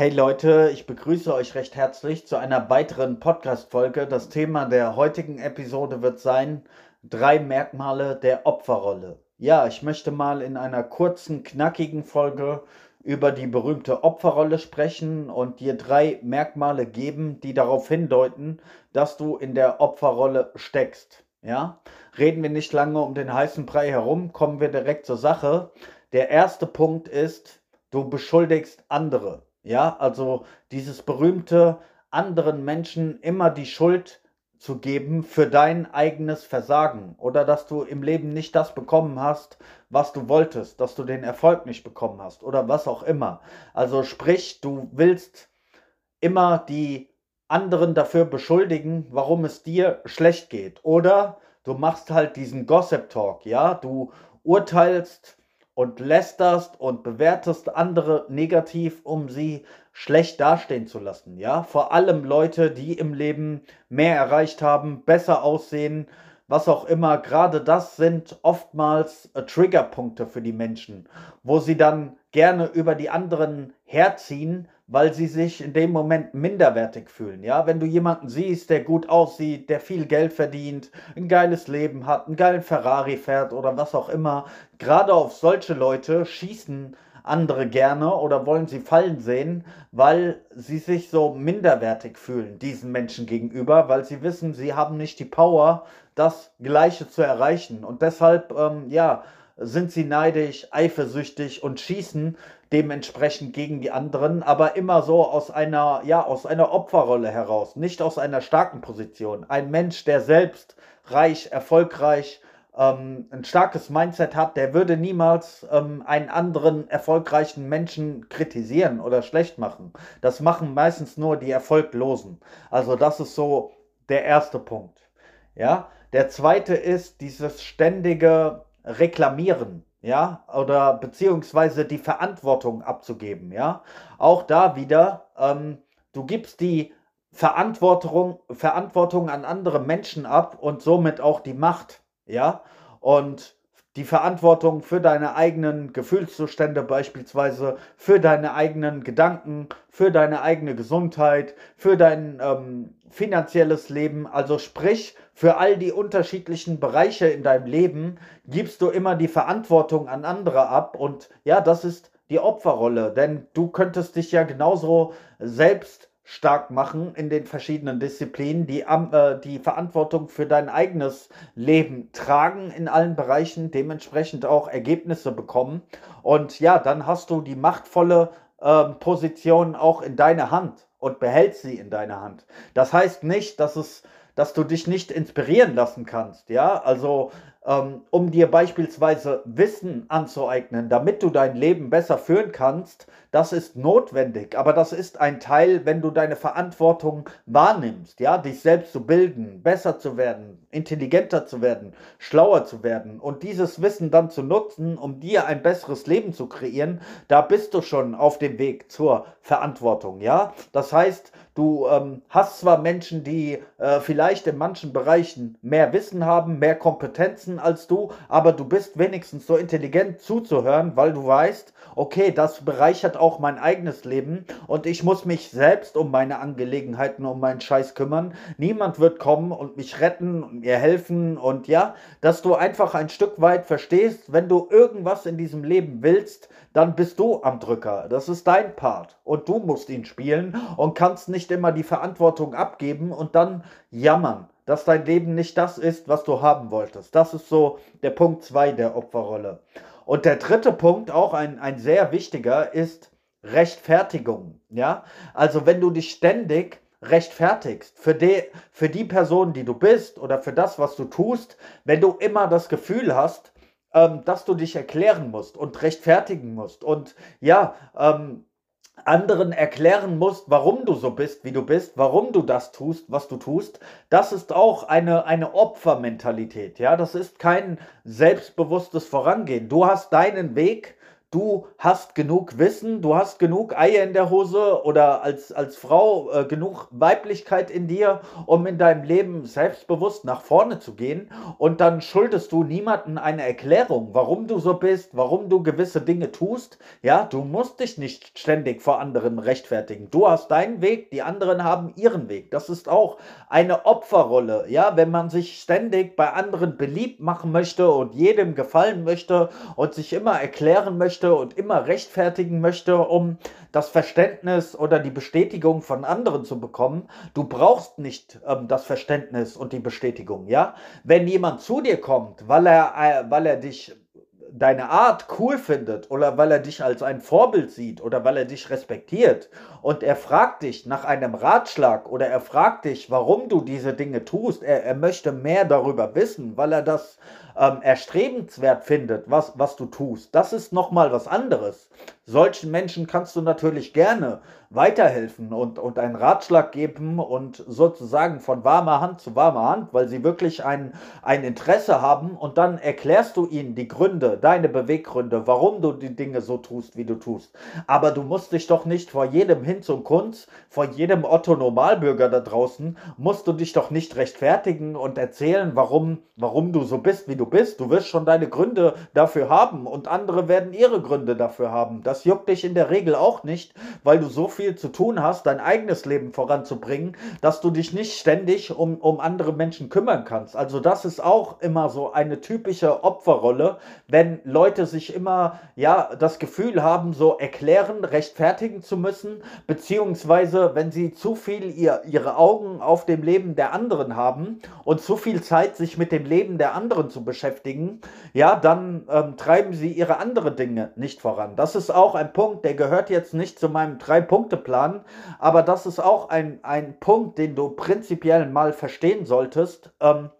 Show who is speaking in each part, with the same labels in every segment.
Speaker 1: Hey Leute, ich begrüße euch recht herzlich zu einer weiteren Podcast-Folge. Das Thema der heutigen Episode wird sein: drei Merkmale der Opferrolle. Ja, ich möchte mal in einer kurzen, knackigen Folge über die berühmte Opferrolle sprechen und dir drei Merkmale geben, die darauf hindeuten, dass du in der Opferrolle steckst. Ja, reden wir nicht lange um den heißen Brei herum, kommen wir direkt zur Sache. Der erste Punkt ist, du beschuldigst andere. Ja, also dieses berühmte anderen Menschen immer die Schuld zu geben für dein eigenes Versagen oder dass du im Leben nicht das bekommen hast, was du wolltest, dass du den Erfolg nicht bekommen hast oder was auch immer. Also sprich, du willst immer die anderen dafür beschuldigen, warum es dir schlecht geht oder du machst halt diesen Gossip Talk, ja, du urteilst und lästerst und bewertest andere negativ, um sie schlecht dastehen zu lassen. Ja, vor allem Leute, die im Leben mehr erreicht haben, besser aussehen, was auch immer. Gerade das sind oftmals äh, Triggerpunkte für die Menschen, wo sie dann gerne über die anderen herziehen, weil sie sich in dem Moment minderwertig fühlen. Ja, wenn du jemanden siehst, der gut aussieht, der viel Geld verdient, ein geiles Leben hat, einen geilen Ferrari fährt oder was auch immer, gerade auf solche Leute schießen andere gerne oder wollen sie fallen sehen, weil sie sich so minderwertig fühlen diesen Menschen gegenüber, weil sie wissen, sie haben nicht die Power, das Gleiche zu erreichen. Und deshalb, ähm, ja, sind sie neidisch, eifersüchtig und schießen dementsprechend gegen die anderen, aber immer so aus einer, ja, aus einer Opferrolle heraus, nicht aus einer starken Position. Ein Mensch, der selbst reich, erfolgreich, ähm, ein starkes Mindset hat, der würde niemals ähm, einen anderen erfolgreichen Menschen kritisieren oder schlecht machen. Das machen meistens nur die Erfolglosen. Also das ist so der erste Punkt. Ja, der zweite ist dieses ständige Reklamieren ja, oder beziehungsweise die Verantwortung abzugeben, ja. Auch da wieder, ähm, du gibst die Verantwortung, Verantwortung an andere Menschen ab und somit auch die Macht, ja. Und die Verantwortung für deine eigenen Gefühlszustände beispielsweise, für deine eigenen Gedanken, für deine eigene Gesundheit, für dein ähm, finanzielles Leben, also sprich für all die unterschiedlichen Bereiche in deinem Leben, gibst du immer die Verantwortung an andere ab und ja, das ist die Opferrolle, denn du könntest dich ja genauso selbst stark machen in den verschiedenen Disziplinen, die äh, die Verantwortung für dein eigenes Leben tragen in allen Bereichen, dementsprechend auch Ergebnisse bekommen. Und ja, dann hast du die machtvolle äh, Position auch in deiner Hand und behältst sie in deiner Hand. Das heißt nicht, dass es dass du dich nicht inspirieren lassen kannst, ja? Also um dir beispielsweise Wissen anzueignen, damit du dein Leben besser führen kannst, das ist notwendig. Aber das ist ein Teil, wenn du deine Verantwortung wahrnimmst, ja, dich selbst zu bilden, besser zu werden, intelligenter zu werden, schlauer zu werden und dieses Wissen dann zu nutzen, um dir ein besseres Leben zu kreieren, da bist du schon auf dem Weg zur Verantwortung, ja. Das heißt, du ähm, hast zwar Menschen, die äh, vielleicht in manchen Bereichen mehr Wissen haben, mehr Kompetenzen als du, aber du bist wenigstens so intelligent zuzuhören, weil du weißt, okay, das bereichert auch mein eigenes Leben und ich muss mich selbst um meine Angelegenheiten, um meinen Scheiß kümmern. Niemand wird kommen und mich retten und mir helfen und ja, dass du einfach ein Stück weit verstehst, wenn du irgendwas in diesem Leben willst, dann bist du am Drücker. Das ist dein Part und du musst ihn spielen und kannst nicht immer die Verantwortung abgeben und dann jammern dass dein Leben nicht das ist, was du haben wolltest. Das ist so der Punkt 2 der Opferrolle. Und der dritte Punkt, auch ein, ein sehr wichtiger, ist Rechtfertigung. Ja, also wenn du dich ständig rechtfertigst für die, für die Person, die du bist oder für das, was du tust, wenn du immer das Gefühl hast, ähm, dass du dich erklären musst und rechtfertigen musst und ja, ähm, anderen erklären musst, warum du so bist, wie du bist, warum du das tust, was du tust, das ist auch eine, eine Opfermentalität. Ja, das ist kein selbstbewusstes Vorangehen. Du hast deinen Weg, du hast genug Wissen, du hast genug Eier in der Hose oder als, als Frau äh, genug Weiblichkeit in dir, um in deinem Leben selbstbewusst nach vorne zu gehen. Und dann schuldest du niemanden eine Erklärung, warum du so bist, warum du gewisse Dinge tust. Ja, du musst dich nicht ständig vor anderen rechtfertigen. Du hast deinen Weg, die anderen haben ihren Weg. Das ist auch eine Opferrolle. Ja, wenn man sich ständig bei anderen beliebt machen möchte und jedem gefallen möchte und sich immer erklären möchte, möchte und immer rechtfertigen möchte, um das Verständnis oder die Bestätigung von anderen zu bekommen. Du brauchst nicht ähm, das Verständnis und die Bestätigung, ja? Wenn jemand zu dir kommt, weil er, äh, weil er dich deine Art cool findet oder weil er dich als ein Vorbild sieht oder weil er dich respektiert und er fragt dich nach einem Ratschlag oder er fragt dich, warum du diese Dinge tust, er, er möchte mehr darüber wissen, weil er das ähm, erstrebenswert findet, was, was du tust, das ist nochmal was anderes. Solchen Menschen kannst du natürlich gerne weiterhelfen und, und einen Ratschlag geben und sozusagen von warmer Hand zu warmer Hand, weil sie wirklich ein, ein Interesse haben und dann erklärst du ihnen die Gründe, deine Beweggründe, warum du die Dinge so tust, wie du tust. Aber du musst dich doch nicht vor jedem Hinz und Kunz, vor jedem Otto Normalbürger da draußen, musst du dich doch nicht rechtfertigen und erzählen, warum, warum du so bist, wie du bist. Du wirst schon deine Gründe dafür haben und andere werden ihre Gründe dafür haben. Das juckt dich in der Regel auch nicht, weil du so viel zu tun hast, dein eigenes Leben voranzubringen, dass du dich nicht ständig um, um andere Menschen kümmern kannst. Also das ist auch immer so eine typische Opferrolle, wenn Leute sich immer, ja, das Gefühl haben, so erklären, rechtfertigen zu müssen, beziehungsweise wenn sie zu viel ihr, ihre Augen auf dem Leben der anderen haben und zu viel Zeit sich mit dem Leben der anderen zu beschäftigen, ja, dann ähm, treiben sie ihre anderen Dinge nicht voran. Das ist auch ein Punkt, der gehört jetzt nicht zu meinem Drei-Punkte- Punkteplan. Aber das ist auch ein, ein Punkt, den du prinzipiell mal verstehen solltest. Ähm,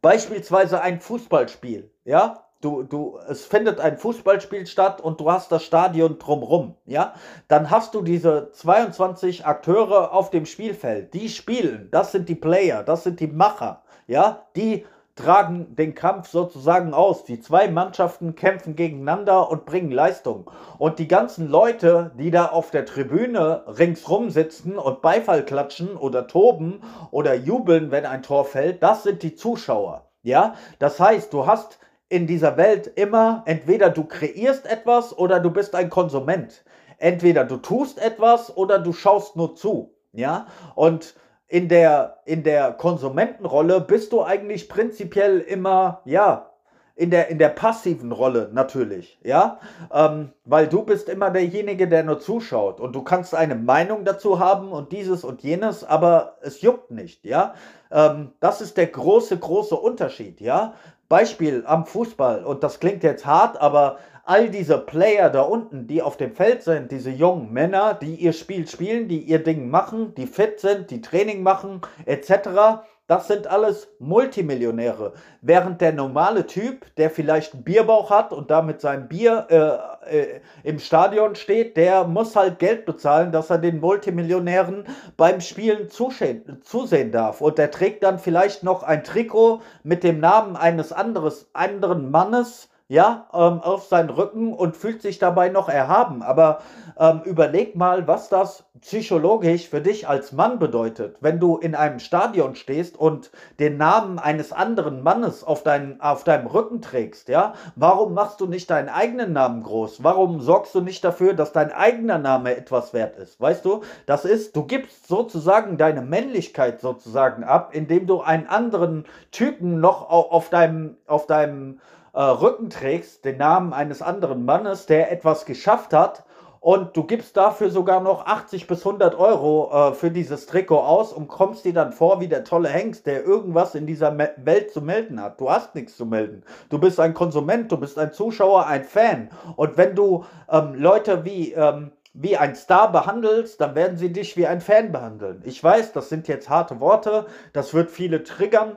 Speaker 1: beispielsweise ein Fußballspiel. Ja, Du, du, es findet ein Fußballspiel statt und du hast das Stadion drumrum, ja, dann hast du diese 22 Akteure auf dem Spielfeld, die spielen, das sind die Player, das sind die Macher, ja, die tragen den Kampf sozusagen aus. Die zwei Mannschaften kämpfen gegeneinander und bringen Leistung. Und die ganzen Leute, die da auf der Tribüne ringsrum sitzen und Beifall klatschen oder toben oder jubeln, wenn ein Tor fällt, das sind die Zuschauer. Ja, das heißt, du hast in dieser Welt immer entweder du kreierst etwas oder du bist ein Konsument. Entweder du tust etwas oder du schaust nur zu. Ja, und in der, in der Konsumentenrolle bist du eigentlich prinzipiell immer, ja, in der, in der passiven Rolle natürlich, ja, ähm, weil du bist immer derjenige, der nur zuschaut und du kannst eine Meinung dazu haben und dieses und jenes, aber es juckt nicht, ja. Ähm, das ist der große, große Unterschied, ja. Beispiel am Fußball und das klingt jetzt hart, aber all diese Player da unten, die auf dem Feld sind, diese jungen Männer, die ihr Spiel spielen, die ihr Ding machen, die fit sind, die Training machen, etc., das sind alles Multimillionäre. Während der normale Typ, der vielleicht einen Bierbauch hat und da mit seinem Bier äh, äh, im Stadion steht, der muss halt Geld bezahlen, dass er den Multimillionären beim Spielen zusehen darf. Und der trägt dann vielleicht noch ein Trikot mit dem Namen eines anderes, anderen Mannes ja, ähm, auf seinen Rücken und fühlt sich dabei noch erhaben. Aber ähm, überleg mal, was das psychologisch für dich als Mann bedeutet, wenn du in einem Stadion stehst und den Namen eines anderen Mannes auf, dein, auf deinem Rücken trägst, ja? Warum machst du nicht deinen eigenen Namen groß? Warum sorgst du nicht dafür, dass dein eigener Name etwas wert ist? Weißt du, das ist, du gibst sozusagen deine Männlichkeit sozusagen ab, indem du einen anderen Typen noch auf deinem, auf deinem äh, Rücken trägst, den Namen eines anderen Mannes, der etwas geschafft hat und du gibst dafür sogar noch 80 bis 100 Euro äh, für dieses Trikot aus und kommst dir dann vor wie der tolle Hengst, der irgendwas in dieser Me Welt zu melden hat. Du hast nichts zu melden. Du bist ein Konsument, du bist ein Zuschauer, ein Fan. Und wenn du ähm, Leute wie... Ähm, wie ein Star behandelst, dann werden sie dich wie ein Fan behandeln. Ich weiß, das sind jetzt harte Worte, das wird viele triggern,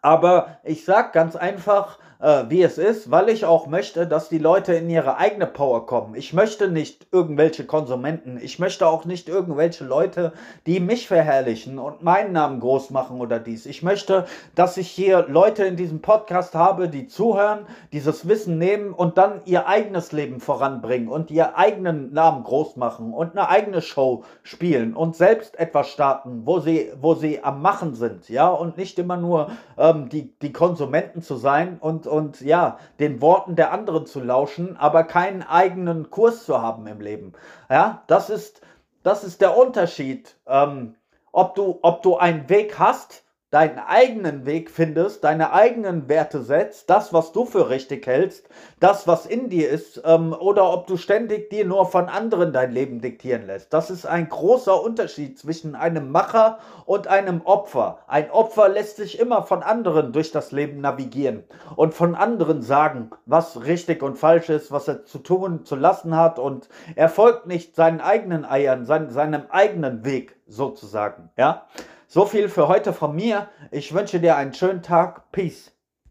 Speaker 1: aber ich sag ganz einfach, äh, wie es ist, weil ich auch möchte, dass die Leute in ihre eigene Power kommen. Ich möchte nicht irgendwelche Konsumenten. Ich möchte auch nicht irgendwelche Leute, die mich verherrlichen und meinen Namen groß machen oder dies. Ich möchte, dass ich hier Leute in diesem Podcast habe, die zuhören, dieses Wissen nehmen und dann ihr eigenes Leben voranbringen und ihr eigenen Namen groß machen und eine eigene Show spielen und selbst etwas starten, wo sie, wo sie am Machen sind, ja, und nicht immer nur ähm, die, die Konsumenten zu sein und, und ja, den Worten der anderen zu lauschen, aber keinen eigenen Kurs zu haben im Leben. Ja, das ist, das ist der Unterschied. Ähm, ob du, ob du einen Weg hast, deinen eigenen Weg findest, deine eigenen Werte setzt, das, was du für richtig hältst, das, was in dir ist, ähm, oder ob du ständig dir nur von anderen dein Leben diktieren lässt. Das ist ein großer Unterschied zwischen einem Macher und einem Opfer. Ein Opfer lässt sich immer von anderen durch das Leben navigieren und von anderen sagen, was richtig und falsch ist, was er zu tun, zu lassen hat und er folgt nicht seinen eigenen Eiern, sein, seinem eigenen Weg sozusagen, ja. So viel für heute von mir. Ich wünsche dir einen schönen Tag. Peace.